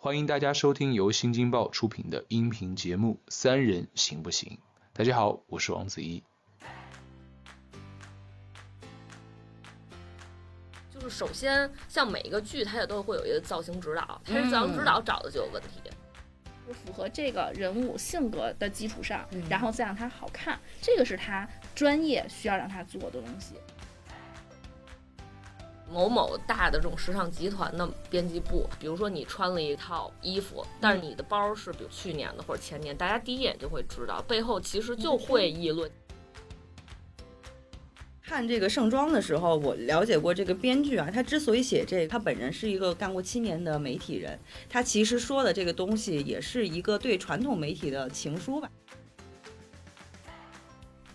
欢迎大家收听由新京报出品的音频节目《三人行不行》。大家好，我是王子怡。就是首先，像每一个剧，它也都会有一个造型指导，它是造型指导找的就有问题。符合这个人物性格的基础上，然后再让他好看，这个是他专业需要让他做的东西。某某大的这种时尚集团的编辑部，比如说你穿了一套衣服，但是你的包是比如去年的或者前年，大家第一眼就会知道，背后其实就会议论。看这个盛装的时候，我了解过这个编剧啊，他之所以写这个，他本人是一个干过七年的媒体人，他其实说的这个东西也是一个对传统媒体的情书吧。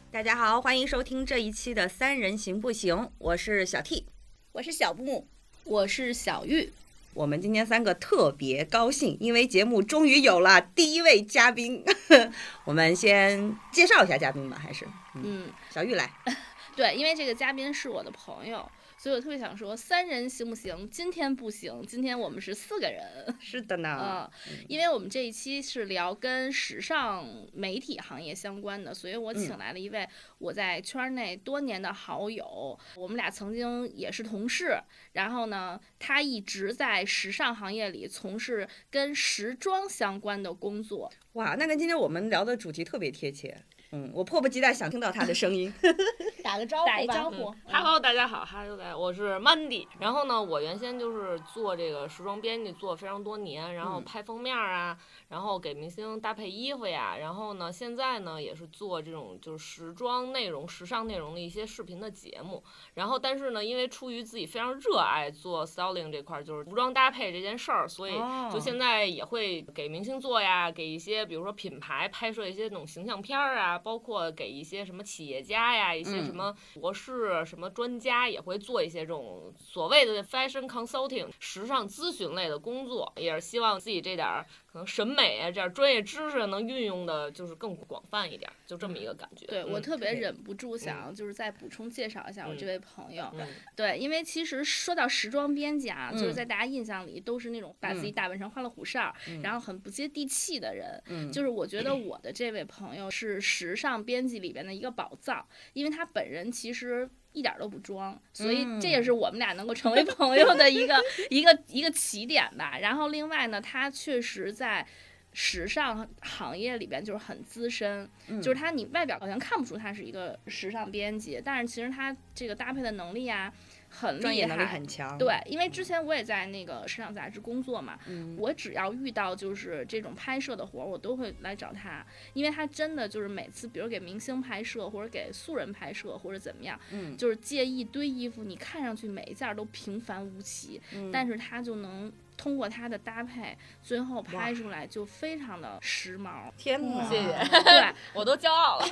大家好，欢迎收听这一期的《三人行不行》，我是小 T，我是小木，我是小玉。我们今天三个特别高兴，因为节目终于有了第一位嘉宾。我们先介绍一下嘉宾吧，还是嗯，小玉来。对，因为这个嘉宾是我的朋友，所以我特别想说，三人行不行？今天不行，今天我们是四个人。是的呢，嗯，因为我们这一期是聊跟时尚媒体行业相关的，所以我请来了一位我在圈内多年的好友，我们俩曾经也是同事。然后呢，他一直在时尚行业里从事跟时装相关的工作。哇，那跟今天我们聊的主题特别贴切。嗯，我迫不及待想听到他的声音，打个招呼，打一招呼。Hello，大家好，Hello，我是 Mandy。然后呢，我原先就是做这个时装编辑，做非常多年，然后拍封面啊，然后给明星搭配衣服呀。然后呢，现在呢也是做这种就是时装内容、时尚内容的一些视频的节目。然后，但是呢，因为出于自己非常热爱做 styling 这块，就是服装搭配这件事儿，所以就现在也会给明星做呀，给一些比如说品牌拍摄一些那种形象片儿啊。包括给一些什么企业家呀，一些什么博士、什么专家也会做一些这种所谓的 fashion consulting 时尚咨询类的工作，也是希望自己这点儿。可能审美啊，这样专业知识能运用的，就是更广泛一点，就这么一个感觉。对我特别忍不住想，就是再补充介绍一下我这位朋友。对，因为其实说到时装编辑啊，就是在大家印象里都是那种把自己打扮成花里胡哨，然后很不接地气的人。就是我觉得我的这位朋友是时尚编辑里边的一个宝藏，因为他本人其实。一点都不装，所以这也是我们俩能够成为朋友的一个一个一个起点吧。然后另外呢，他确实在时尚行业里边就是很资深，就是他你外表好像看不出他是一个时尚编辑，但是其实他这个搭配的能力啊。很厉害，很强。对，因为之前我也在那个时尚杂志工作嘛，我只要遇到就是这种拍摄的活儿，我都会来找他，因为他真的就是每次，比如给明星拍摄或者给素人拍摄或者怎么样，就是借一堆衣服，你看上去每一件都平凡无奇，但是他就能。通过它的搭配，最后拍出来就非常的时髦。天哪，谢谢，对 我都骄傲了。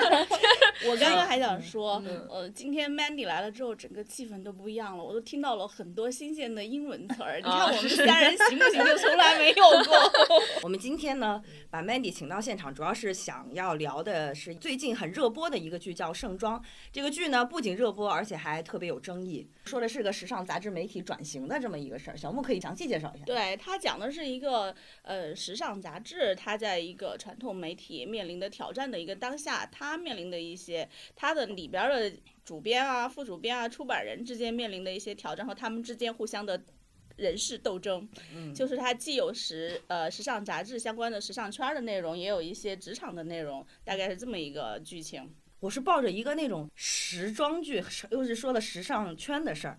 我刚刚还想说，呃，今天 Mandy 来了之后，整个气氛都不一样了。我都听到了很多新鲜的英文词儿。你看我们三人行不行？就从来没有过。我们今天呢，把 Mandy 请到现场，主要是想要聊的是最近很热播的一个剧，叫《盛装》。这个剧呢，不仅热播，而且还特别有争议。说的是个时尚杂志媒体转型的这么一个事儿。小木可以。详细介绍一下，对它讲的是一个呃时尚杂志，它在一个传统媒体面临的挑战的一个当下，它面临的一些它的里边的主编啊、副主编啊、出版人之间面临的一些挑战和他们之间互相的人事斗争。嗯，就是它既有时呃时尚杂志相关的时尚圈的内容，也有一些职场的内容，大概是这么一个剧情。我是抱着一个那种时装剧，又是说了时尚圈的事儿。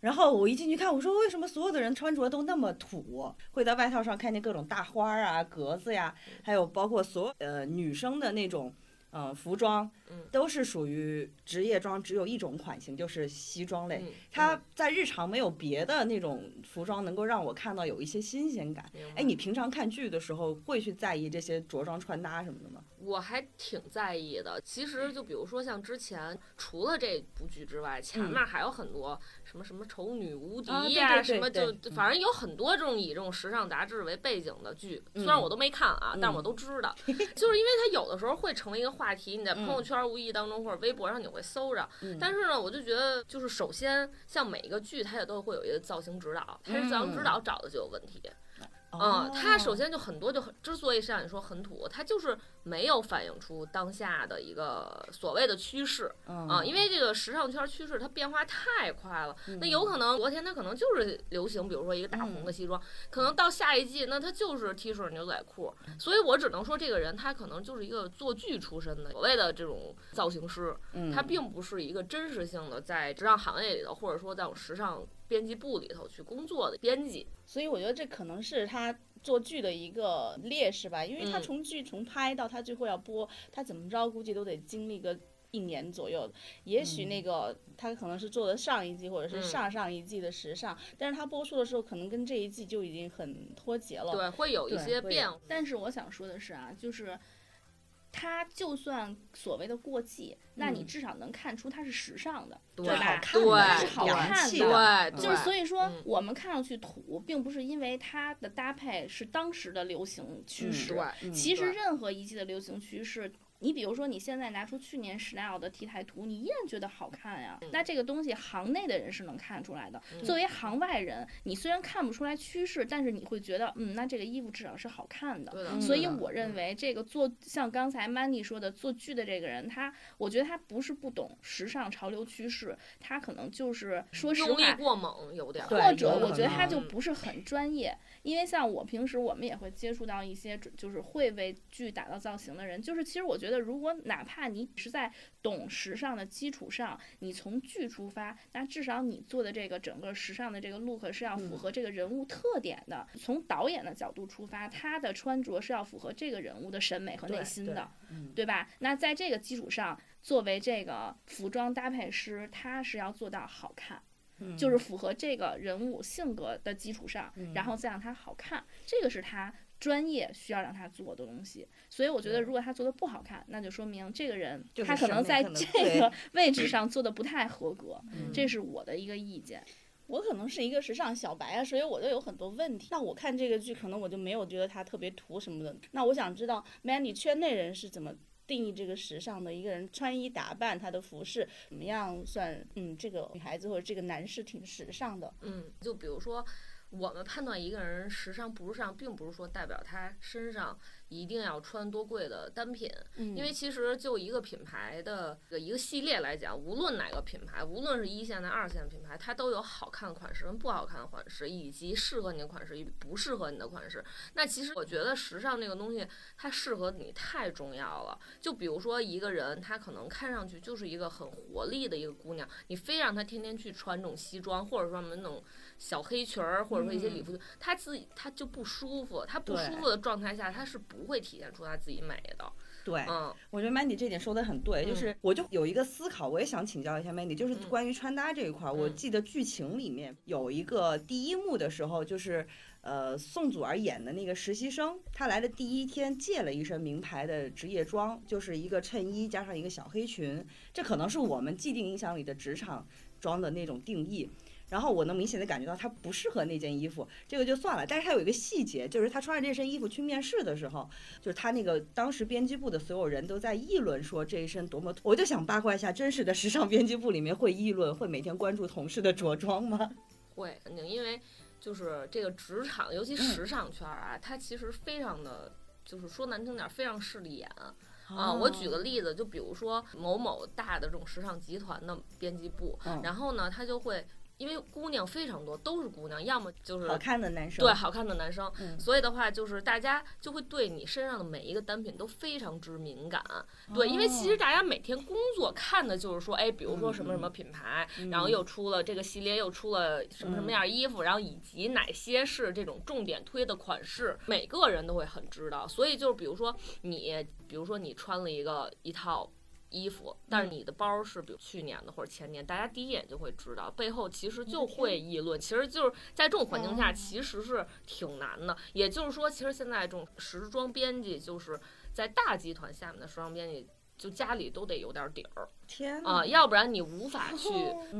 然后我一进去看，我说为什么所有的人穿着都那么土？会在外套上看见各种大花啊、格子呀，还有包括所有呃女生的那种呃服装，都是属于职业装，只有一种款型，就是西装类。它在日常没有别的那种服装能够让我看到有一些新鲜感。哎，你平常看剧的时候会去在意这些着装穿搭什么的吗？我还挺在意的。其实就比如说像之前除了这部剧之外，前面还有很多什么什么丑女无敌呀，什么就反正有很多这种以这种时尚杂志为背景的剧。虽然我都没看啊，但我都知道，就是因为它有的时候会成为一个话题，你在朋友圈无意当中或者微博上你会搜着。但是呢，我就觉得就是首先像每一个剧，它也都会有一个造型指导，它是造型指导找的就有问题。嗯，它首先就很多就很，之所以像你说很土，它就是没有反映出当下的一个所谓的趋势。啊，因为这个时尚圈趋势它变化太快了，那有可能昨天它可能就是流行，比如说一个大红的西装，可能到下一季那它就是 T 恤牛仔裤，所以我只能说这个人他可能就是一个做剧出身的所谓的这种造型师，他并不是一个真实性的在时尚行业里头，或者说在我时尚。编辑部里头去工作的编辑，所以我觉得这可能是他做剧的一个劣势吧，因为他从剧从拍到他最后要播，他怎么着估计都得经历个一年左右。也许那个他可能是做的上一季或者是上上一季的时尚，但是他播出的时候可能跟这一季就已经很脱节了。对，会有一些变。但是我想说的是啊，就是。它就算所谓的过季，那你至少能看出它是时尚的，对吧？对，是好看的。对，就是所以说，我们看上去土，并不是因为它的搭配是当时的流行趋势。其实任何一季的流行趋势。你比如说，你现在拿出去年 Chanel 的 T 台图，你依然觉得好看呀。那这个东西行内的人是能看出来的。作为行外人，你虽然看不出来趋势，但是你会觉得，嗯，那这个衣服至少是好看的。所以我认为，这个做像刚才 Mandy 说的做剧的这个人，他，我觉得他不是不懂时尚潮流趋势，他可能就是说实话过猛有点，或者我觉得他就不是很专业。因为像我平时我们也会接触到一些就是会为剧打造造型的人，就是其实我觉得如果哪怕你是在懂时尚的基础上，你从剧出发，那至少你做的这个整个时尚的这个 look 是要符合这个人物特点的。从导演的角度出发，他的穿着是要符合这个人物的审美和内心的，对吧？那在这个基础上，作为这个服装搭配师，他是要做到好看。就是符合这个人物性格的基础上，然后再让他好看，这个是他专业需要让他做的东西。所以我觉得，如果他做的不好看，那就说明这个人他可能在这个 位置上做的不太合格。这是我的一个意见。我可能是一个时尚小白啊，所以我就有很多问题。那我看这个剧，可能我就没有觉得他特别土什么的。那我想知道，Mandy 圈内人是怎么？定义这个时尚的一个人穿衣打扮，他的服饰怎么样算？嗯，这个女孩子或者这个男士挺时尚的。嗯，就比如说，我们判断一个人时尚不时尚，并不是说代表他身上。一定要穿多贵的单品，因为其实就一个品牌的一个系列来讲，无论哪个品牌，无论是一线的、二线品牌，它都有好看的款式跟不好看的款式，以及适合你的款式与不适合你的款式。那其实我觉得时尚这个东西，它适合你太重要了。就比如说一个人，他可能看上去就是一个很活力的一个姑娘，你非让她天天去穿这种西装，或者说那种小黑裙儿，或者说一些礼服，她自己她就不舒服。她不舒服的状态下，她是不。不会体现出他自己美的。对，嗯，我觉得 Mandy 这点说的很对，就是我就有一个思考，我也想请教一下 Mandy，就是关于穿搭这一块儿。我记得剧情里面有一个第一幕的时候，就是呃宋祖儿演的那个实习生，他来的第一天借了一身名牌的职业装，就是一个衬衣加上一个小黑裙，这可能是我们既定印象里的职场装的那种定义。然后我能明显的感觉到他不适合那件衣服，这个就算了。但是他有一个细节，就是他穿着这身衣服去面试的时候，就是他那个当时编辑部的所有人都在议论说这一身多么。我就想八卦一下，真实的时尚编辑部里面会议论，会每天关注同事的着装吗？会，肯定，因为就是这个职场，尤其时尚圈啊，它其实非常的，就是说难听点，非常势利眼啊。我举个例子，就比如说某某大的这种时尚集团的编辑部，然后呢，他就会。因为姑娘非常多，都是姑娘，要么就是好看的男生，对，好看的男生，所以的话就是大家就会对你身上的每一个单品都非常之敏感，对，因为其实大家每天工作看的就是说，哎，比如说什么什么品牌，然后又出了这个系列，又出了什么什么样衣服，然后以及哪些是这种重点推的款式，每个人都会很知道，所以就是比如说你，比如说你穿了一个一套。衣服，但是你的包是比如去年的或者前年，大家第一眼就会知道，背后其实就会议论。其实就是在这种环境下，其实是挺难的。也就是说，其实现在这种时装编辑，就是在大集团下面的时装编辑。就家里都得有点底儿，天啊，要不然你无法去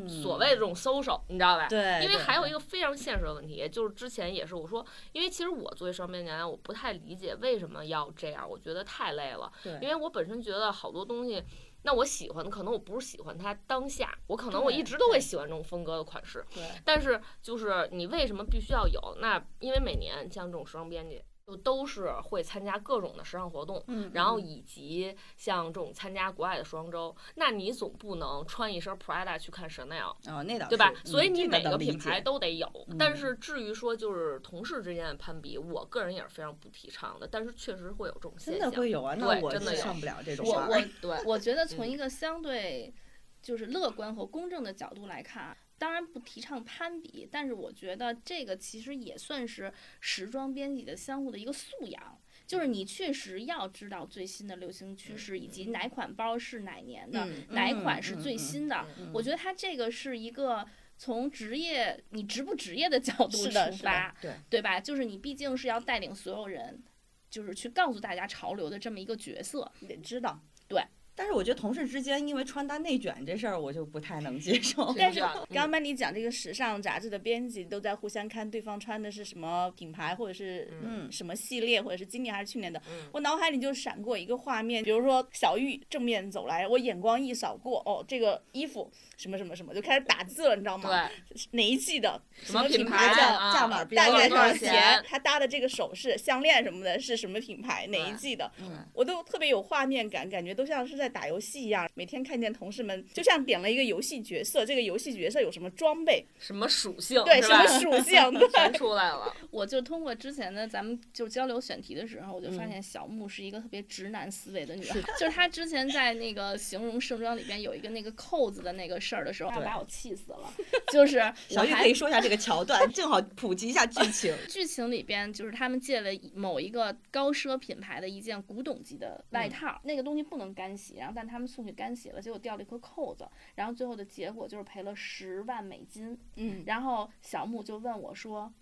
所谓的这种搜 l 你知道吧？对，因为还有一个非常现实的问题，就是之前也是我说，因为其实我作为双边年，我不太理解为什么要这样，我觉得太累了。对，因为我本身觉得好多东西，那我喜欢的可能我不是喜欢它当下，我可能我一直都会喜欢这种风格的款式。对。但是就是你为什么必须要有？那因为每年像这种时装编辑。就都是会参加各种的时尚活动，嗯，然后以及像这种参加国外的时装周，那你总不能穿一身 Prada 去看 Chanel 哦，那倒对吧？是所以你每个品牌都得有。但是至于说就是同事之间的攀比，我个人也是非常不提倡的。但是确实会有这种现象，真的会有啊，那我真的上不了这种。我 我对，我觉得从一个相对就是乐观和公正的角度来看。当然不提倡攀比，但是我觉得这个其实也算是时装编辑的相互的一个素养，就是你确实要知道最新的流行趋势，以及哪款包是哪年的，哪款是最新的。我觉得它这个是一个从职业你职不职业的角度出发，对对吧？就是你毕竟是要带领所有人，就是去告诉大家潮流的这么一个角色，你得知道，对。但是我觉得同事之间因为穿搭内卷这事儿，我就不太能接受。但是刚刚班里讲这个时尚杂志的编辑都在互相看对方穿的是什么品牌，或者是嗯什么系列，或者是今年还是去年的。我脑海里就闪过一个画面，比如说小玉正面走来，我眼光一扫过，哦，这个衣服什么什么什么就开始打字了，你知道吗？对，哪一季的什么品牌的价码大概多少钱？他搭的这个首饰、项链什么的是什么品牌？哪一季的？我都特别有画面感，感觉都像是在打游戏一样。每天看见同事们，就像点了一个游戏角色，这个游戏角色有什么装备、什么属性，对，什么属性 全出来了。我就通过之前的咱们就交流选题的时候，我就发现小木是一个特别直男思维的女孩。就是她之前在那个形容盛装里边有一个那个扣子的那个事儿的时候，把我气死了。就是小玉可以说一下这个桥段，正好普及一下剧情。剧情里边就是他们借了某一个高奢品牌的一件古董级的外套，那个东西不能干洗，然后但他们送去。干洗了，结果掉了一颗扣子，然后最后的结果就是赔了十万美金。嗯，然后小木就问我说。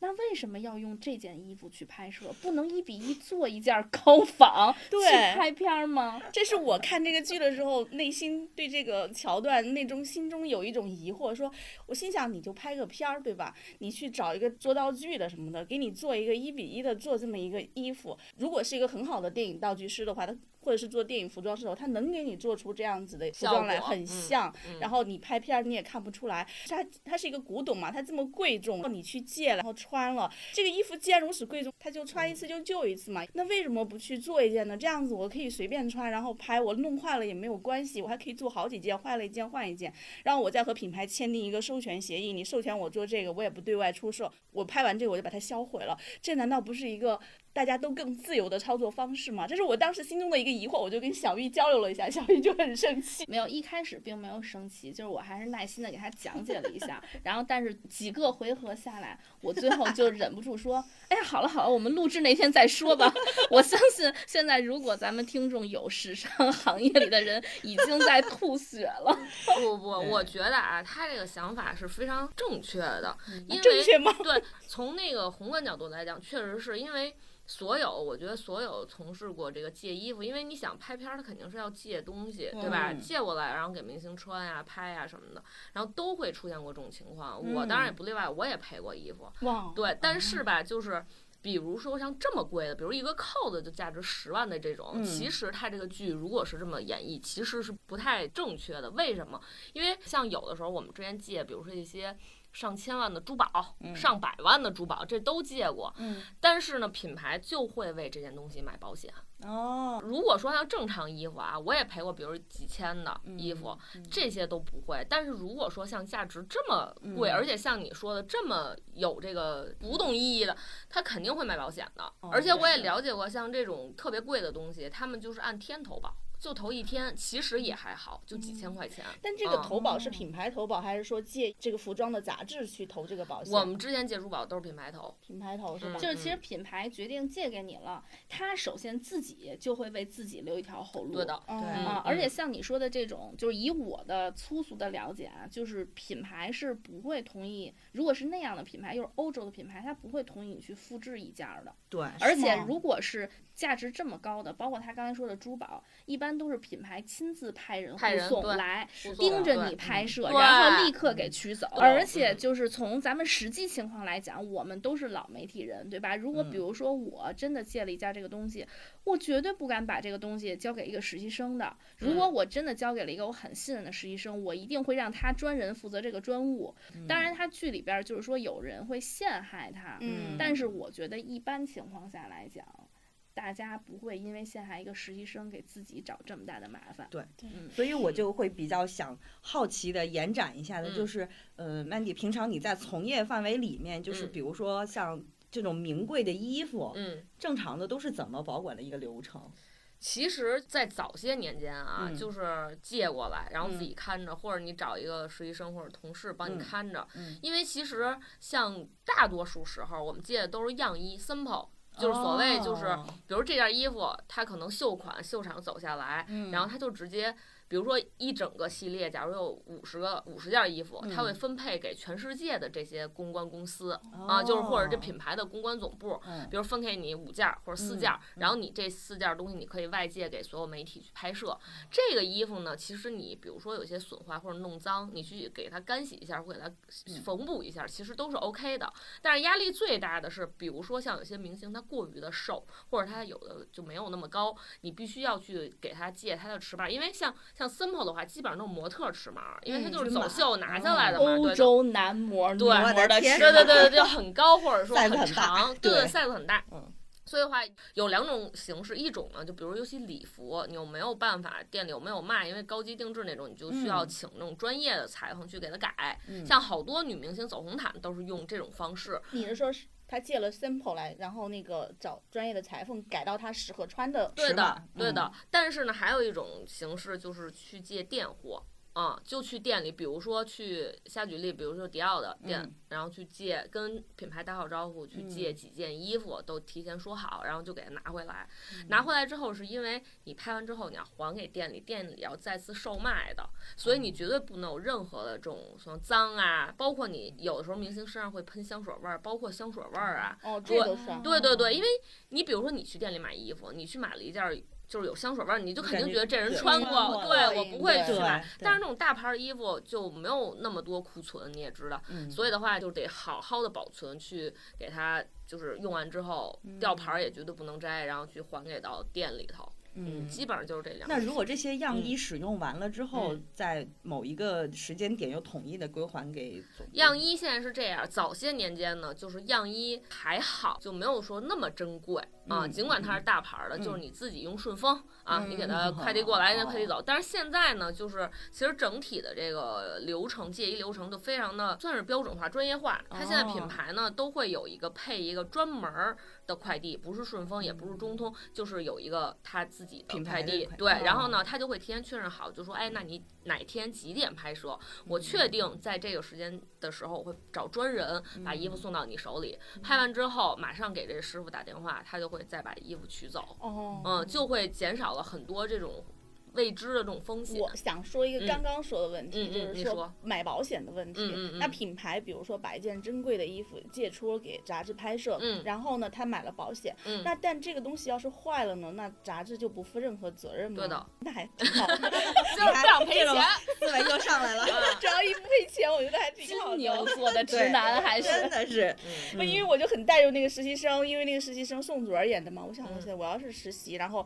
那为什么要用这件衣服去拍摄？不能一比一做一件高仿 去拍片吗？这是我看这个剧的时候，内心对这个桥段那种心中有一种疑惑。说，我心想，你就拍个片儿，对吧？你去找一个做道具的什么的，给你做一个一比一的做这么一个衣服。如果是一个很好的电影道具师的话，他或者是做电影服装的时候，他能给你做出这样子的服装来，很像。然后你拍片儿你也看不出来，它它是一个古董嘛，它这么贵重，你去借了，然后。穿了这个衣服，既然如此贵重，它就穿一次就旧一次嘛。那为什么不去做一件呢？这样子我可以随便穿，然后拍，我弄坏了也没有关系，我还可以做好几件，坏了一件换一件，然后我再和品牌签订一个授权协议，你授权我做这个，我也不对外出售。我拍完这个我就把它销毁了，这难道不是一个？大家都更自由的操作方式嘛，这是我当时心中的一个疑惑，我就跟小玉交流了一下，小玉就很生气。没有，一开始并没有生气，就是我还是耐心的给他讲解了一下，然后但是几个回合下来，我最后就忍不住说，哎呀，好了好了，我们录制那天再说吧。我相信现在如果咱们听众有时尚行业里的人，已经在吐血了。不不，我觉得啊，他这个想法是非常正确的，因为正确吗？对，从那个宏观角度来讲，确实是因为。所有，我觉得所有从事过这个借衣服，因为你想拍片儿，他肯定是要借东西，对吧？借过来，然后给明星穿呀、拍呀什么的，然后都会出现过这种情况。我当然也不例外，我也赔过衣服。对，但是吧，就是比如说像这么贵的，比如一个扣子就价值十万的这种，其实它这个剧如果是这么演绎，其实是不太正确的。为什么？因为像有的时候我们之前借，比如说一些。上千万的珠宝，上百万的珠宝，这都借过。嗯，但是呢，品牌就会为这件东西买保险。哦，如果说像正常衣服啊，我也赔过，比如几千的衣服，这些都不会。但是如果说像价值这么贵，而且像你说的这么有这个古董意义的，他肯定会买保险的。而且我也了解过，像这种特别贵的东西，他们就是按天投保。就投一天，其实也还好，就几千块钱。但这个投保是品牌投保，还是说借这个服装的杂志去投这个保险？我们之前借珠宝都是品牌投，品牌投是吧？就是其实品牌决定借给你了，他首先自己就会为自己留一条后路。对的，对啊。而且像你说的这种，就是以我的粗俗的了解啊，就是品牌是不会同意，如果是那样的品牌，又是欧洲的品牌，他不会同意你去复制一件的。对。而且如果是价值这么高的，包括他刚才说的珠宝，一般。都是品牌亲自派人护送来，盯着你拍摄，然后立刻给取走。而且嗯就是从咱们实际情况来讲，我们都是老媒体人，对吧？如果嗯比如说我真的借了一件这个东西，我绝对不敢把这个东西交给一个实习生的。如果嗯我真的交给了一个我很信任的实习生，我一定会让他专人负责这个专务。当然，他剧里边就是说有人会陷害他，嗯但是我觉得一般情况下来讲。大家不会因为陷害一个实习生给自己找这么大的麻烦。对嗯，所以我就会比较想好奇的延展一下的，嗯就是，呃，Mandy，平常你在从业范围里面，就是嗯比如说像这种名贵的衣服，嗯。正常的都是怎么保管的一个流程？其实，在早些年间啊，嗯就是借过来，然后自嗯己看着，或者你找一个实习生或者同事帮你嗯看着。嗯因为其实像大多数时候，我们借的都是样衣 sample，就是所谓就是，哦比如这件衣服，它可能秀款秀场走下来，嗯然后它就直接。比如说一整个系列，假如有五十个五十件衣服，它会嗯。分配给全世界的这些公关公司、啊，就是或者这哦。品牌的公关总部，嗯。比如分给你五件儿或者四嗯件儿，然后你这四件儿东西你可以外借给所有媒体去拍摄。这个衣服呢，其实你比如说有些损坏或者弄脏，你去给它干洗一下或给它缝补一下，其实都是 OK 的。但是压力最大的是，比如说像有些明星他过于的瘦，或者他有的就没有那么高，你必须要去给他借他的尺码，因为像像 Simple 的话，基本上都是模特尺码，因为它嗯就是走秀拿下来的嘛，欧对。洲男模女对模的对对码对对，就很高，或者说很长，对对，size 很大。嗯所以的话，有两种形式，一种呢，就比如尤其礼服，你有没有办法店里有没有卖？因为高级定制那种，你就需要嗯请那种专业的裁缝去给它改。嗯像好多女明星走红毯都是用这种方式。你是说是他借了 Simple 来，然后那个找专业的裁缝改到他适合穿的？对的对的。嗯但是呢，还有一种形式就是去借店货。啊、就去店里，比如说去瞎举例，比如说迪奥的店，嗯然后去借，跟品牌打好招呼，去借几件衣服，都提前说好，然后就给它拿回来。嗯拿回来之后，是因为你拍完之后你要还给店里，店里要再次售卖的，所以你绝对不能有任何的这种什么脏啊，包括你有的时候明星身上会喷香水味儿，包括香水味儿啊，哦，这都算。对对对，因为你比如说你去店里买衣服，你去买了一件儿就是有香水味儿，你就肯定觉得这人对穿穿过，过对我不会去买。但是那种大牌儿的衣服就没有那么多库存，你也知道，嗯所以的话就得好好的保存，去给它就是用完之后吊牌儿也绝对不能摘，然后去还给到店里头。嗯，基本上就是这两。那如果这些样衣嗯使用完了之后，嗯在某一个时间点又统一的归还给样衣现在是这样，早些年间呢，就是样衣还好，就没有说那么珍贵啊。嗯尽管它是大牌儿的，嗯就是你自己用顺丰啊，你给它嗯快递过来，人家快递走。但是现在呢，就是其实整体的这个流程借衣流程就非常的算是标准化、专业化。它现在品哦牌呢都会有一个配一个专门儿的快递，不是顺丰，也不是中通，就是有一个他自己的品快牌。递对，然后哦呢，他就会提前确认好，就说，哎，那你哪天几点拍摄？我确定在这个时间的时候，我会找专人把衣服送到你手里。拍完之后，马上给这师傅打电话，他就会再把衣服取走。哦，嗯，就会减少了很多这种未知的这种风险。我想说一个嗯刚刚说的问题，就是说买保险的问题。嗯嗯嗯那品牌比如说把一件珍贵的衣服借出给杂志拍摄，嗯然后呢他买了保险，嗯那但这个东西要是坏了呢，那杂志就不负任何责任吗？对的，那还挺好的。就是不想赔钱。思维又上来了，只要一不赔钱，我觉得还挺好金牛的。座的直男还是真的是，嗯不因为我就很带入那个实习生，因为那个实习生宋祖儿演的嘛，我想嗯我想我要是实习，然后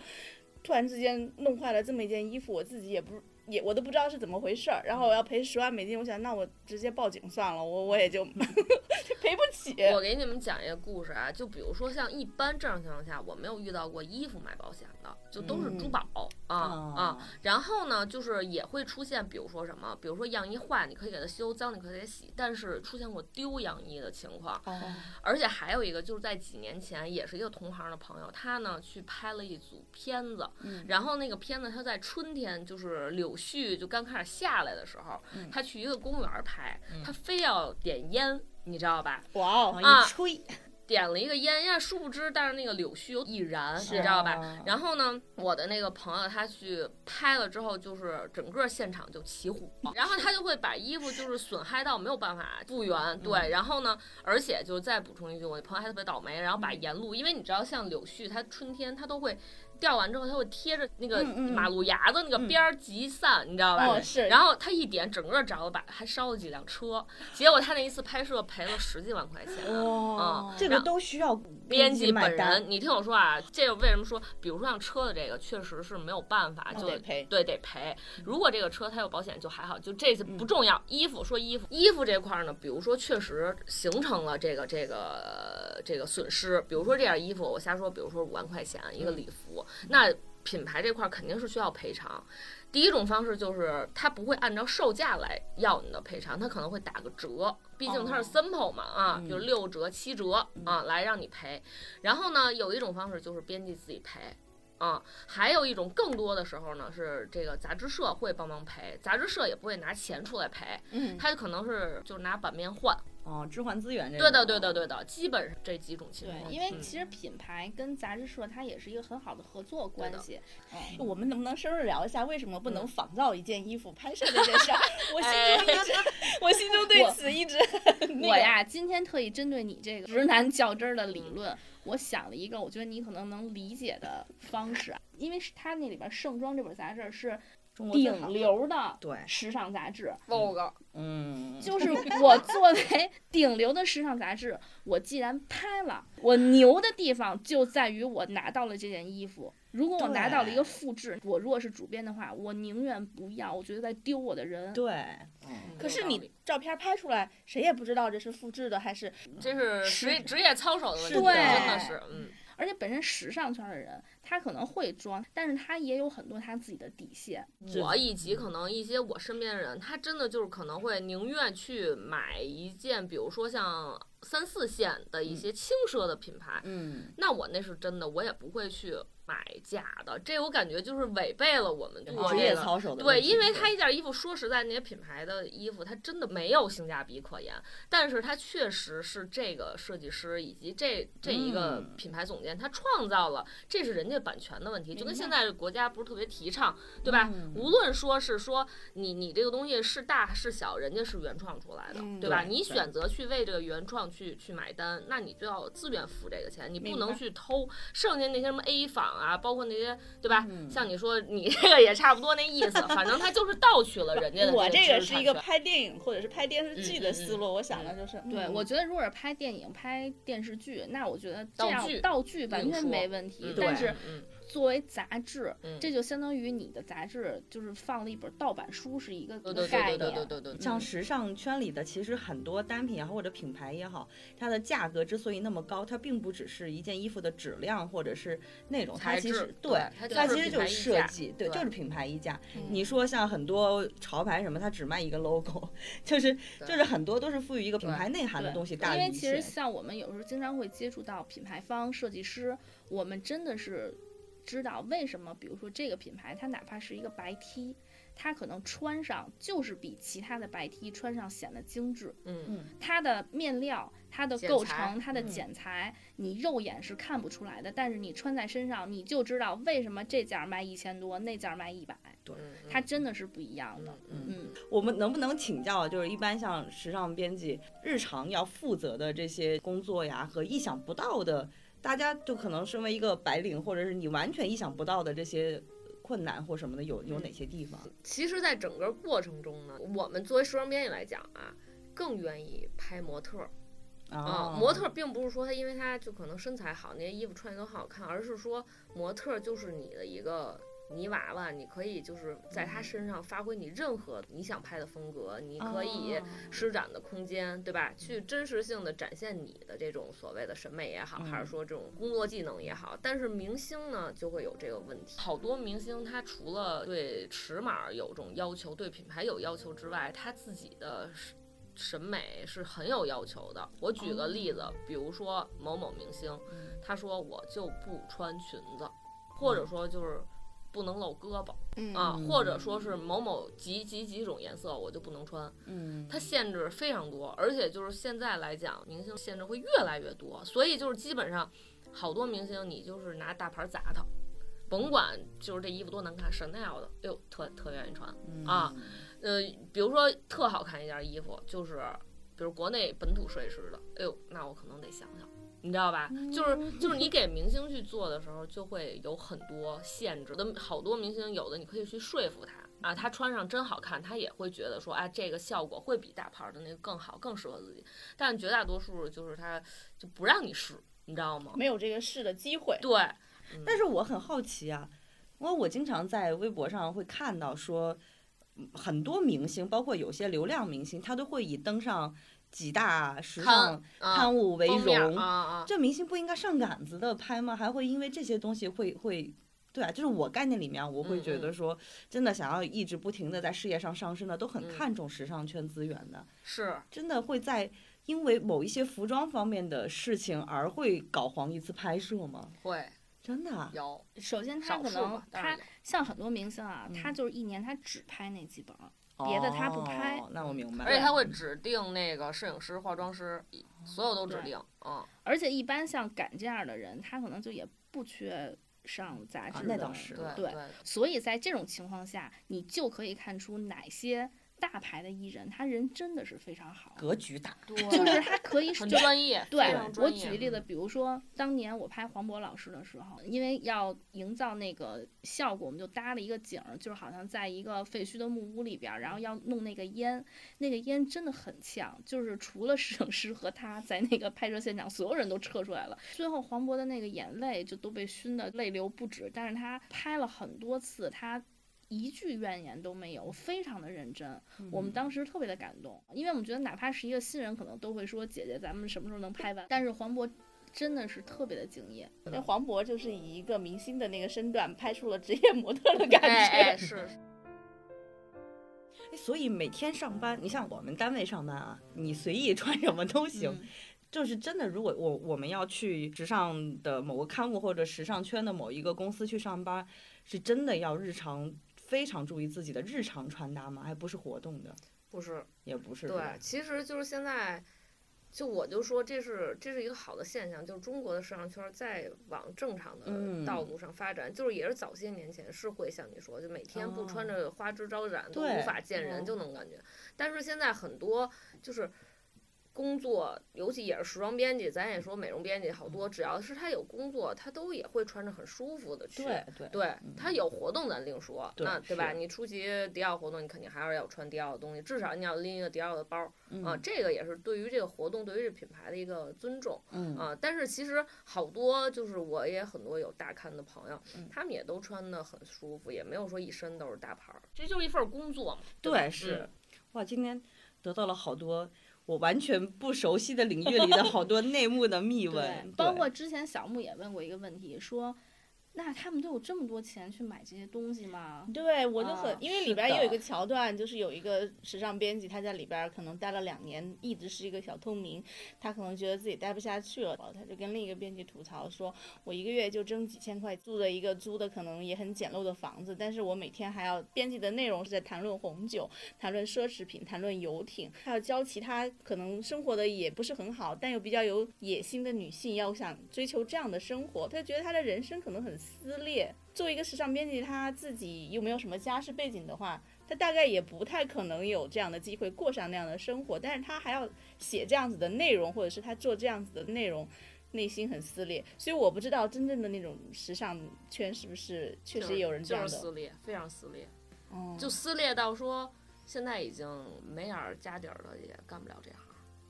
突然之间弄坏了这么一件衣服，我自己也不也我都不知道是怎么回事儿，然后我要赔十万美金，我想那我直接报警算了，我我也就 赔不起。我给你们讲一个故事啊，就比如说像一般正常情况下，我没有遇到过衣服买保险的，就都是珠宝、啊哦啊。然后呢，就是也会出现，比如说什么，比如说样衣坏，你可以给它修脏，你可以给它洗，但是出现过丢样衣的情况。哦，而且还有一个，就是在几年前，也是一个同行的朋友，他呢去拍了一组片子，嗯然后那个片子他在春天，就是柳絮就刚开始下来的时候，嗯他去一个公园拍，他非要点烟，你知道吧？哇哦，啊一吹，点了一个烟，呀，殊不知，但是那个柳絮易燃，你知道吧啊？然后呢，我的那个朋友他去拍了之后，就是整个现场就起火，然后他就会把衣服就是损害到没有办法复原，对，然后呢，而且就再补充一句，我那朋友还特别倒霉，然后把沿路，因为你知道像柳絮，它春天它都会。掉完之后，它会贴着那个马路牙子那个边儿集散，你知道吧？哦是然后他一点，整个着了把，还烧了几辆车。结果他那一次拍摄赔了十几万块钱。哦嗯这个都需要编辑本人，你听我说啊，这个为什么说，比如说像车的这个，确实是没有办法，就得赔对，得赔。如果这个车它有保险就还好，就这次不重要。衣服说衣服，衣服这块儿呢，比如说确实形成了这个这个这个损失，比如说这件衣服，我瞎说，比如说五万块钱一嗯个礼服，那品牌这块儿肯定是需要赔偿。第一种方式就是他不会按照售价来要你的赔偿，他可能会打个折，毕竟它是 sample 嘛啊，比如六折、七折啊，来让你赔。然后呢，有一种方式就是编辑自己赔。啊，还有一种更多的时候呢，是这个杂志社会帮忙赔，杂志社也不会拿钱出来赔，嗯，他可能是就是拿版面换。哦，置换资源这对的，对的，对的，基本上这几种情对，况。因为嗯其实品牌跟杂志社它也是一个很好的合作关系。我们能不能深入聊一下为什么不嗯能仿造一件衣服拍摄这件事儿？我心中一直，我心中对此一直。我呀，今天特意针对你这个直男较真儿的理论，我想了一个我觉得你可能能理解的方式，因为是它那里边《盛装》这本杂志是中国顶流的对时尚杂志，Vogue，嗯，就是 我作为顶流的时尚杂志，我既然拍了，我牛的地方就在于我拿到了这件衣服。如果我拿到了一个复制，我如果是主编的话，我宁愿不要，我觉得在丢我的人。对，可是你照片拍出来，谁也不知道这是复制的还是这是职业职业操守的问题，是的真的是，嗯，而且本身时尚圈的人，他可能会装，但是他也有很多他自己的底线。我以及可能一些我身边的人，他真的就是可能会宁愿去买一件，比如说像三四线的一些轻奢的品牌，嗯，那我那是真的，我也不会去买假的。这我感觉就是违背了我们做职业。操守的对，因为它一件衣服，说实在，那些品牌的衣服，它真的没有性价比可言。但是它确实是这个设计师以及这这一个嗯品牌总监，他创造了，这是人家版权的问题。就跟现在国家不是特别提倡，对吧？嗯无论说是说你你这个东西是大是小，人家是原创出来的，嗯对吧？你选择去为这个原创去去买单，那你就要自愿付这个钱，你不能去偷。剩下那些什么 A 仿啊，包括那些对吧？嗯像你说你这个也差不多那意思，反正他就是盗取了人家的。我这这个是一个拍电影或者是拍电视剧的思路，我想的就是，对，嗯我觉得如果是拍电影、拍电视剧，那我觉得这样道具道具完全没问题嗯。但是嗯作为杂志，嗯这就相当于你的杂志就是放了一本盗版书，是一个对对概对对念。对对对，像时尚圈里的，其实很多单品也好，或者品牌也好，它的价格之所以那么高，它并不只是一件衣服的质量或者是那种，它材质其实对它其实就是设计，对，就是品牌溢价。嗯你说像很多潮牌什么，它只卖一个 logo，就是就是很多都是赋予一个品牌内涵的东西大因为其实。像我们有时候经常会接触到品牌方、设计师，我们真的是知道为什么，比如说这个品牌，它哪怕是一个白 T，它可能穿上就是比其他的白 T 穿上显得精致。嗯嗯它的面料、它的构成、它的嗯剪裁，你肉眼是看不出来的，但是你穿在身上，你就知道为什么这件儿卖一千多，那件儿卖一百。对，它真的是不一样的。嗯嗯，我们能不能请教，就是一般像时尚编辑日常要负责的这些工作呀，和意想不到的，大家就可能身为一个白领，或者是你完全意想不到的这些困难或什么的，有有哪些地方？其实，在整个过程中呢，我们作为时装编辑来讲啊，更愿意拍模特儿。啊、啊模特儿并不是说他因为他就可能身材好，那些衣服穿的都好看，而是说模特儿就是你的一个泥娃娃，你可以就是在他身上发挥你任何你想拍的风格，你可以哦施展的空间，对吧？去真实性的展现你的这种所谓的审美也好，还是说这种工作技能也好。但是明星呢，就会有这个问题。好多明星他除了对尺码有种要求，对品牌有要求之外，他自己的审审美是很有要求的。我举个例子，比如说某某明星，他说我就不穿裙子，或者说就是。不能露胳膊。嗯。啊，或者说是某某几几几种颜色我就不能穿，嗯，它限制非常多，而且就是现在来讲，明星限制会越来越多，所以就是基本上好多明星你就是拿大牌砸他，甭管就是这衣服多难看，Chanel 的，哎呦特特愿意穿啊，呃，比如说特好看一件衣服，就是比如国内本土设计师的，哎呦，那我可能得想想。你知道吧？就是就是你给明星去做的时候，就会有很多限制的。好多明星有的你可以去说服他啊，他穿上真好看，他也会觉得说，哎，这个效果会比大牌的那个更好，更适合自己。但绝大多数就是他就不让你试，你知道吗？没有这个试的机会。对。但是我很好奇啊，因为我经常在微博上会看到说，很多明星，包括有些流量明星，他都会以登上。几大时尚刊物为荣，这明星不应该上杆子的拍吗？还会因为这些东西会会，对啊，就是我概念里面，我会觉得说，真的想要一直不停的在事业上上升的，都很看重时尚圈资源的，是真的会在因为某一些服装方面的事情而会搞黄一次拍摄吗？会，真的有。首先他可能他像很多明星啊，他就是一年他只拍那几本。别的他不拍，那我明白。而且他会指定那个摄影师、化妆师，所有都指定。嗯。而且一般像敢这样的人，他可能就也不缺上杂志的。那倒是。对。所以在这种情况下，你就可以看出哪些。大牌的艺人，他人真的是非常好，格局大，就是他可以很专业。对，我举个例子，比如说当年我拍黄渤老师的时候，因为要营造那个效果，我们就搭了一个景，就是好像在一个废墟的木屋里边，然后要弄那个烟，那个烟真的很呛，就是除了摄影师和他在那个拍摄现场，所有人都撤出来了。最后黄渤的那个眼泪就都被熏得泪流不止，但是他拍了很多次，他。一句怨言都没有，非常的认真。我们当时特别的感动，因为我们觉得哪怕是一个新人，可能都会说姐姐，咱们什么时候能拍完？但是黄渤真的是特别的敬业。那黄渤就是以一个明星的那个身段，拍出了职业模特的感觉。是。所以每天上班，你像我们单位上班啊，你随意穿什么都行。就是真的，如果我我们要去时尚的某个刊物或者时尚圈的某一个公司去上班，是真的要日常。非常注意自己的日常穿搭吗？还不是活动的，不是，也不是。对，其实就是现在，就我就说这是这是一个好的现象，就是中国的时尚圈在往正常的道路上发展，就是也是早些年前是会像你说，就每天不穿着花枝招展都无法见人，就能感觉。但是现在很多就是。工作，尤其也是时装编辑，咱也说美容编辑，好多只要是他有工作，他都也会穿着很舒服的去。对对。对他有活动咱另说，那对吧？你出席迪奥活动，你肯定还是要穿迪奥的东西，至少你要拎一个迪奥的包啊。这个也是对于这个活动，对于这品牌的一个尊重啊。但是其实好多就是我也很多有大刊的朋友，他们也都穿的很舒服，也没有说一身都是大牌儿，这就是一份工作嘛。对，是。哇，今天得到了好多。我完全不熟悉的领域里的好多内幕的秘 闻，包括之前小木也问过一个问题，说。那他们都有这么多钱去买这些东西吗？对，我就很，因为里边也有一个桥段，就是有一个时尚编辑，他在里边可能待了两年，一直是一个小透明，他可能觉得自己待不下去了，他就跟另一个编辑吐槽说：“我一个月就挣几千块，租的一个租的可能也很简陋的房子，但是我每天还要编辑的内容是在谈论红酒、谈论奢侈品、谈论游艇，还要教其他可能生活的也不是很好，但又比较有野心的女性，要想追求这样的生活，他就觉得他的人生可能很。”撕裂。作为一个时尚编辑，他自己又没有什么家世背景的话，他大概也不太可能有这样的机会过上那样的生活。但是他还要写这样子的内容，或者是他做这样子的内容，内心很撕裂。所以我不知道真正的那种时尚圈是不是确实有人这样的撕裂，非常撕裂。嗯，就撕裂到说现在已经没点儿家底儿了也干不了这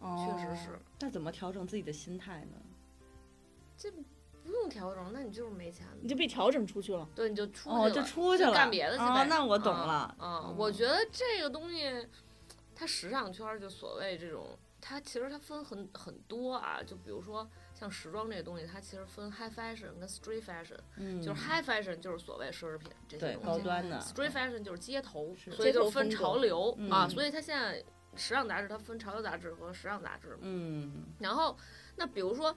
行，确实是。那怎么调整自己的心态呢？这。不用调整，那你就是没钱，你就被调整出去了。对，你就出去了，就出去了，干别的去呗。那我懂了。嗯，我觉得这个东西，它时尚圈就所谓这种，它其实它分很很多啊。就比如说像时装这个东西，它其实分 high fashion 跟 street fashion。嗯。就是 high fashion 就是所谓奢侈品这些东西，高端的。street fashion 就是街头，所以就分潮流啊。所以它现在时尚杂志它分潮流杂志和时尚杂志。嗯。然后，那比如说。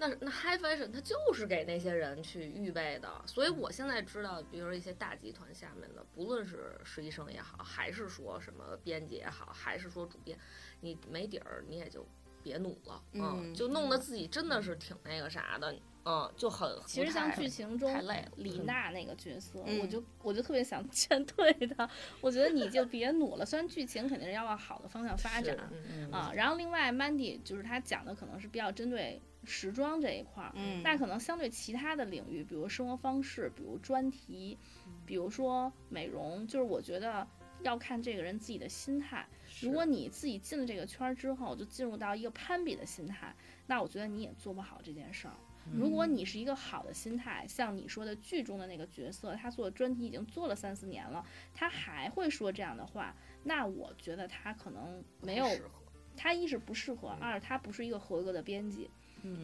那那 high fashion 它就是给那些人去预备的，所以我现在知道，比如说一些大集团下面的，不论是实习生也好，还是说什么编辑也好，还是说主编，你没底儿你也就别努了，嗯，就弄得自己真的是挺那个啥的，嗯，就很其实像剧情中李娜那个角色，我就我就特别想劝退她，我觉得你就别努了，虽然剧情肯定是要往好的方向发展啊，然后另外 Mandy 就是他讲的可能是比较针对。时装这一块儿，嗯那可能相对其他的领域，比如生活方式，比如专题，比如说美容，就是我觉得要看这个人自己的心态。如果你自己进了这个圈儿之后，就进入到一个攀比的心态，那我觉得你也做不好这件事儿。如果你是一个好的心态，像你说的剧中的那个角色，他做专题已经做了三四年了，他还会说这样的话，那我觉得他可能没有，他一是不适合，二他不是一个合格的编辑。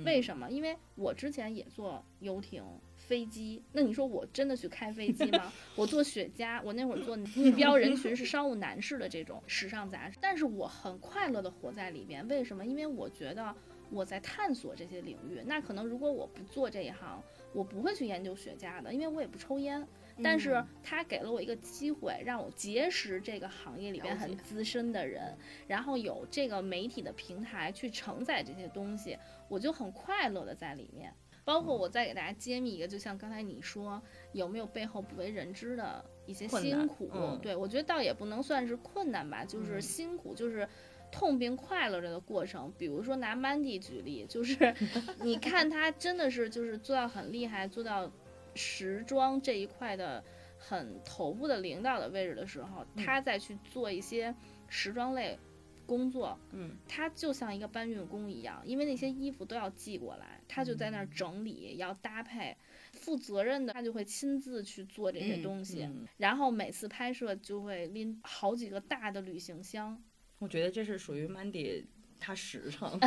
为什么？因为我之前也做游艇、飞机，那你说我真的去开飞机吗？我做雪茄，我那会儿做 目标人群是商务男士的这种时尚杂志，但是我很快乐的活在里边。为什么？因为我觉得我在探索这些领域。那可能如果我不做这一行，我不会去研究雪茄的，因为我也不抽烟。但是他给了我一个机会，让我结识这个行业里边很资深的人，然后有这个媒体的平台去承载这些东西，我就很快乐的在里面。包括我再给大家揭秘一个，就像刚才你说，有没有背后不为人知的一些辛苦？嗯对我觉得倒也不能算是困难吧，就是辛苦，就是。痛并快乐着的过程，比如说拿 Mandy 举例，就是 你看他真的是就是做到很厉害，做到时装这一块的很头部的领导的位置的时候，他再去做一些时装类工作，嗯，他就像一个搬运工一样，因为那些衣服都要寄过来，他就在那儿整理，要搭配，负责任的他就会亲自去做这些东西，嗯。然后每次拍摄就会拎好几个大的旅行箱，我觉得这是属于 Mandy。他实诚，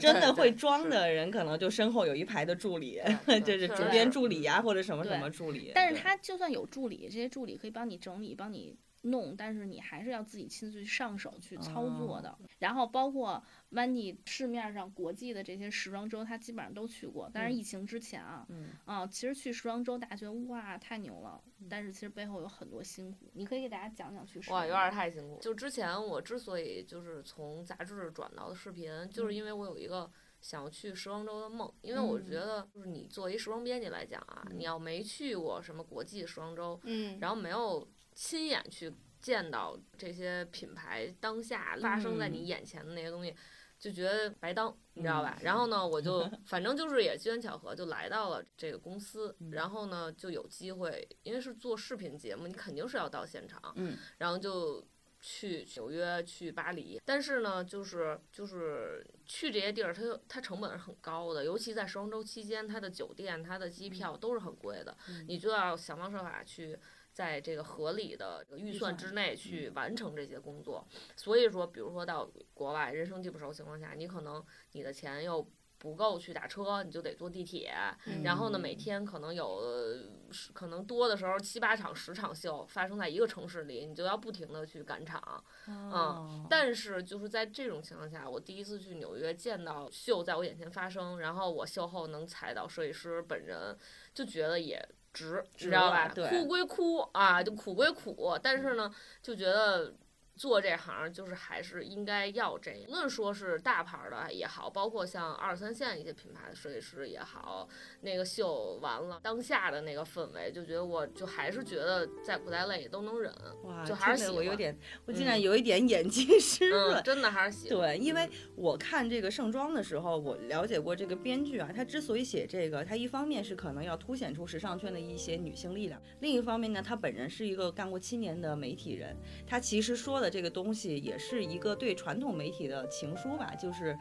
真的会装的人，可能就身后有一排的助理，就是是主编助理呀，或者什么什么助理。但是他就算有助理，这些助理可以帮你整理，帮你弄，但是你还是要自己亲自去上手去操作的。然后包括 Mandy 市面上国际的这些时装周，他基本上都去过。但是疫情之前啊，嗯啊，其实去时装周大家觉得哇太牛了，但是其实背后有很多辛苦。你可以给大家讲讲去时哇，有点太辛苦。就之前我之所以就是从杂志转到的视频，就是因为我有一个想要去时装周的梦。因为我觉得，就是你作为时装编辑来讲啊，你要没去过什么国际时装周，嗯，然后没有亲眼去见到这些品牌当下发生在你眼前的那些东西，就觉得白当，你知道吧？然后呢，我就 反正就是也机缘巧合就来到了这个公司，然后呢就有机会，因为是做视频节目，你肯定是要到现场，嗯，然后就。去纽约，去巴黎，但是呢，就是就是去这些地儿，它就它成本是很高的，尤其在时装周期间，它的酒店、它的机票都是很贵的，你就要想方设法去在这个合理的预算之内去完成这些工作。所以说，比如说到国外人生地不熟情况下，你可能你的钱又不够去打车，你就得坐地铁。然后呢，每天可能有可能多的时候七八场、十场秀发生在一个城市里，你就要不停的去赶场。嗯，但是就是在这种情况下，我第一次去纽约见到秀在我眼前发生，然后我秀后能踩到设计师本人，就觉得也值，你知道吧？对哭归哭啊，就苦归苦，但是呢，就觉得。做这行就是还是应该要这样，无论说是大牌儿的也好，包括像二三线一些品牌的设计师也好，那个秀完了当下的那个氛围，就觉得我就还是觉得再苦再累都能忍，哇，就还是喜欢得我有点，我竟嗯然有一点眼睛湿润嗯，。真的还是喜欢。对，因为我看这个盛装的时候，我了解过这个编剧啊，他之所以写这个，他一方面是可能要凸显出时尚圈的一些女性力量，另一方面呢，他本人是一个干过七年的媒体人，他其实说的这个东西也是一个对传统媒体的情书吧，就是。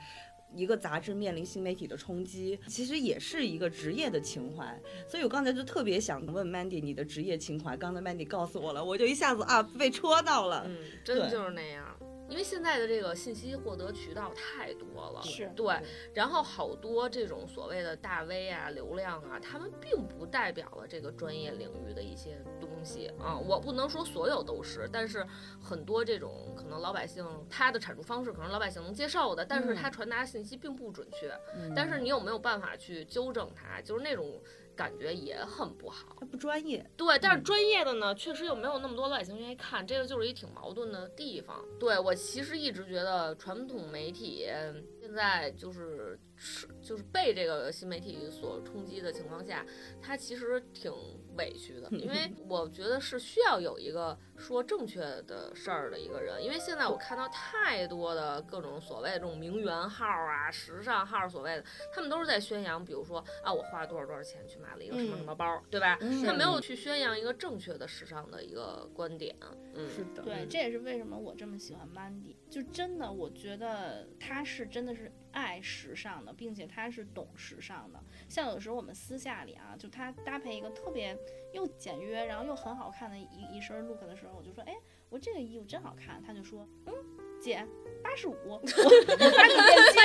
一个杂志面临新媒体的冲击，其实也是一个职业的情怀。所以我刚才就特别想问 Mandy 你的职业情怀，刚才 Mandy 告诉我了，我就一下子啊被戳到了。嗯，真的就是那样。因为现在的这个信息获得渠道太多了，是对，然后好多这种所谓的大 V 啊、流量啊，他们并不代表了这个专业领域的一些东西啊。我不能说所有都是，但是很多这种可能老百姓他的产出方式可能老百姓能接受的，但是他传达的信息并不准确。但是你有没有办法去纠正它？就是那种感觉也很不好。他不专业，对，但是专业的呢，确实又没有那么多老百姓愿意看，这个就是一挺矛盾的地方。对我其实一直觉得传统媒体现在就是是就是被这个新媒体所冲击的情况下，他其实挺委屈的，因为 我觉得是需要有一个说正确的事儿的一个人，因为现在我看到太多的各种所谓的这种名媛号啊、时尚号，所谓的他们都是在宣扬，比如说啊，我花了多少多少钱去买了一个什么什么包，对吧？他没有去宣扬一个正确的时尚的一个观点，嗯，是的，对，这也是为什么我这么喜欢 Mandy，就真的我觉得他是真的是爱时尚的，并且他是懂时尚的。像有时候我们私下里啊，就他搭配一个特别又简约，然后又很好看的一一身 look 的时候，我就说，哎，我这个衣服真好看。他就说，嗯，姐，八十五，我 我发你链接。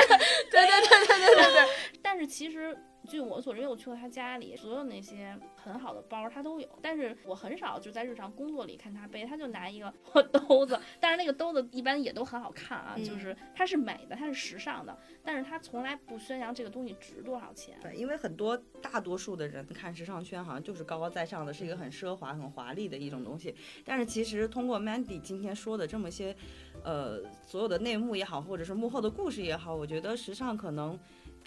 对对对对对对对。但是其实。据我所知，因为我去过他家里，所有那些很好的包他都有，但是我很少就在日常工作里看他背，他就拿一个 破兜子，但是那个兜子一般也都很好看啊，就是它是美的，它是时尚的，但是他从来不宣扬这个东西值多少钱。对，因为很多大多数的人看时尚圈好像就是高高在上的，是一个很奢华、很华丽的一种东西，但是其实通过 Mandy 今天说的这么些，呃，所有的内幕也好，或者是幕后的故事也好，我觉得时尚可能。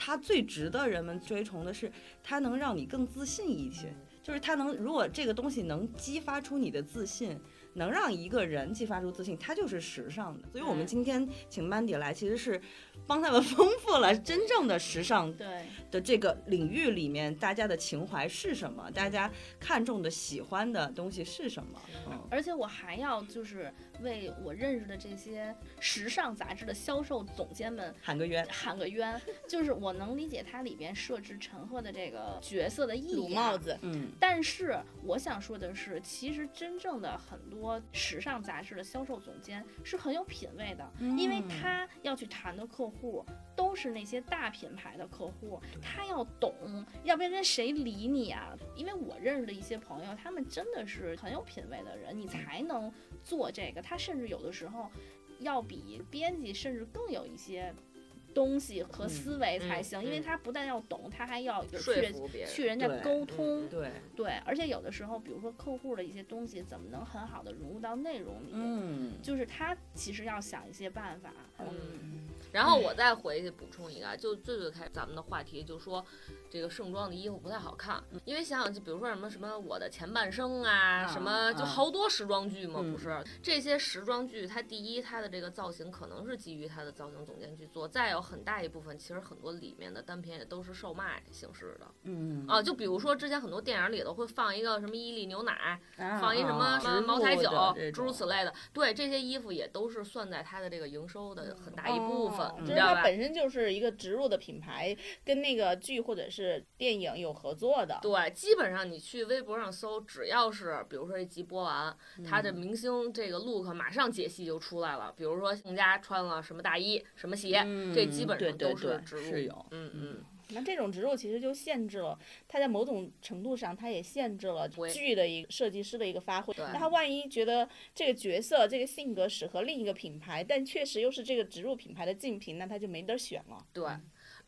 它最值得人们追崇的是，它能让你更自信一些，就是它能，如果这个东西能激发出你的自信。能让一个人激发出自信，他就是时尚的。所以，我们今天请 Mandy 来，其实是帮他们丰富了真正的时尚对的这个领域里面，大家的情怀是什么，大家看重的、喜欢的东西是什么。嗯，而且我还要就是为我认识的这些时尚杂志的销售总监们喊个冤，喊个冤。就是我能理解它里边设置陈赫的这个角色的意义，帽子。嗯，但是我想说的是，其实真正的很多。多时尚杂志的销售总监是很有品位的，因为他要去谈的客户都是那些大品牌的客户，他要懂，要不然谁理你啊？因为我认识的一些朋友，他们真的是很有品位的人，你才能做这个。他甚至有的时候要比编辑甚至更有一些。东西和思维才行，因为他不但要懂，他还要有去去人家沟通，对对，而且有的时候，比如说客户的一些东西，怎么能很好的融入到内容里？嗯，就是他其实要想一些办法。嗯，然后我再回去补充一个，就最最开始咱们的话题就说。这个盛装的衣服不太好看，因为想想就比如说什么什么我的前半生啊，什么就好多时装剧嘛，不是？这些时装剧，它第一它的这个造型可能是基于它的造型总监去做，再有很大一部分其实很多里面的单品也都是售卖形式的，嗯啊，就比如说之前很多电影里头会放一个什么伊利牛奶，放一什么什么茅台酒，诸如此类的，对这些衣服也都是算在它的这个营收的很大一部分，就是它本身就是一个植入的品牌，跟那个剧或者是。电影有合作的，对，基本上你去微博上搜，只要是比如说这集播完，他的明星这个 look 马上解析就出来了。比如说宋佳穿了什么大衣、什么鞋，这基本上都是植入。是有，嗯嗯。那这种植入其实就限制了他在某种程度上，他也限制了剧的一个设计师的一个发挥。那他万一觉得这个角色、这个性格适合另一个品牌，但确实又是这个植入品牌的竞品，那他就没得选了。对。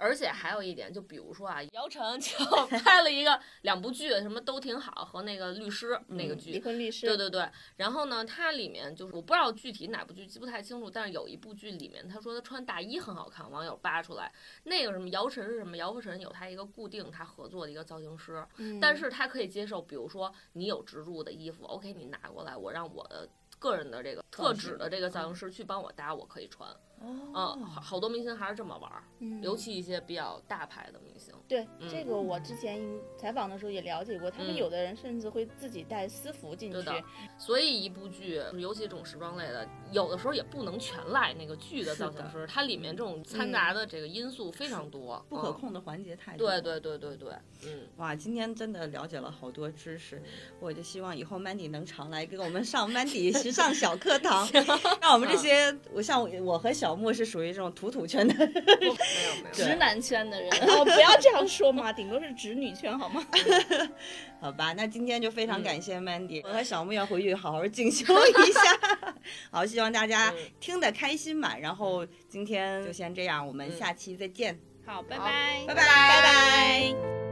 而且还有一点，就比如说啊，姚晨就 拍了一个两部剧，什么都挺好，和那个律师那个剧，离婚律师，对对对。然后呢，它里面就是我不知道具体哪部剧，记不太清楚。但是有一部剧里面，他说他穿大衣很好看，网友扒出来，那个什么姚晨是什么？姚晨有他一个固定他合作的一个造型师，但是他可以接受，比如说你有植入的衣服，OK，你拿过来，我让我的个人的这个特指的这个造型师去帮我搭，我可以穿。嗯，好，好多明星还是这么玩儿，尤其一些比较大牌的明星。对，这个我之前采访的时候也了解过，他们有的人甚至会自己带私服进去。所以一部剧，尤其这种时装类的，有的时候也不能全赖那个剧的造型师，它里面这种掺杂的这个因素非常多，不可控的环节太多。对对对对对，嗯，哇，今天真的了解了好多知识，我就希望以后 Mandy 能常来给我们上 Mandy 时尚小课堂，让我们这些，我像我和小莫是属于这种土土圈的，没有没有直男圈的人，哦，不要这样说嘛，顶多是直女圈好吗？好吧，那今天就非常感谢 Mandy，我和小木要回去好好进修一下。好，希望大家听得开心嘛。然后今天就先这样，我们下期再见。好，拜拜，拜拜，拜拜。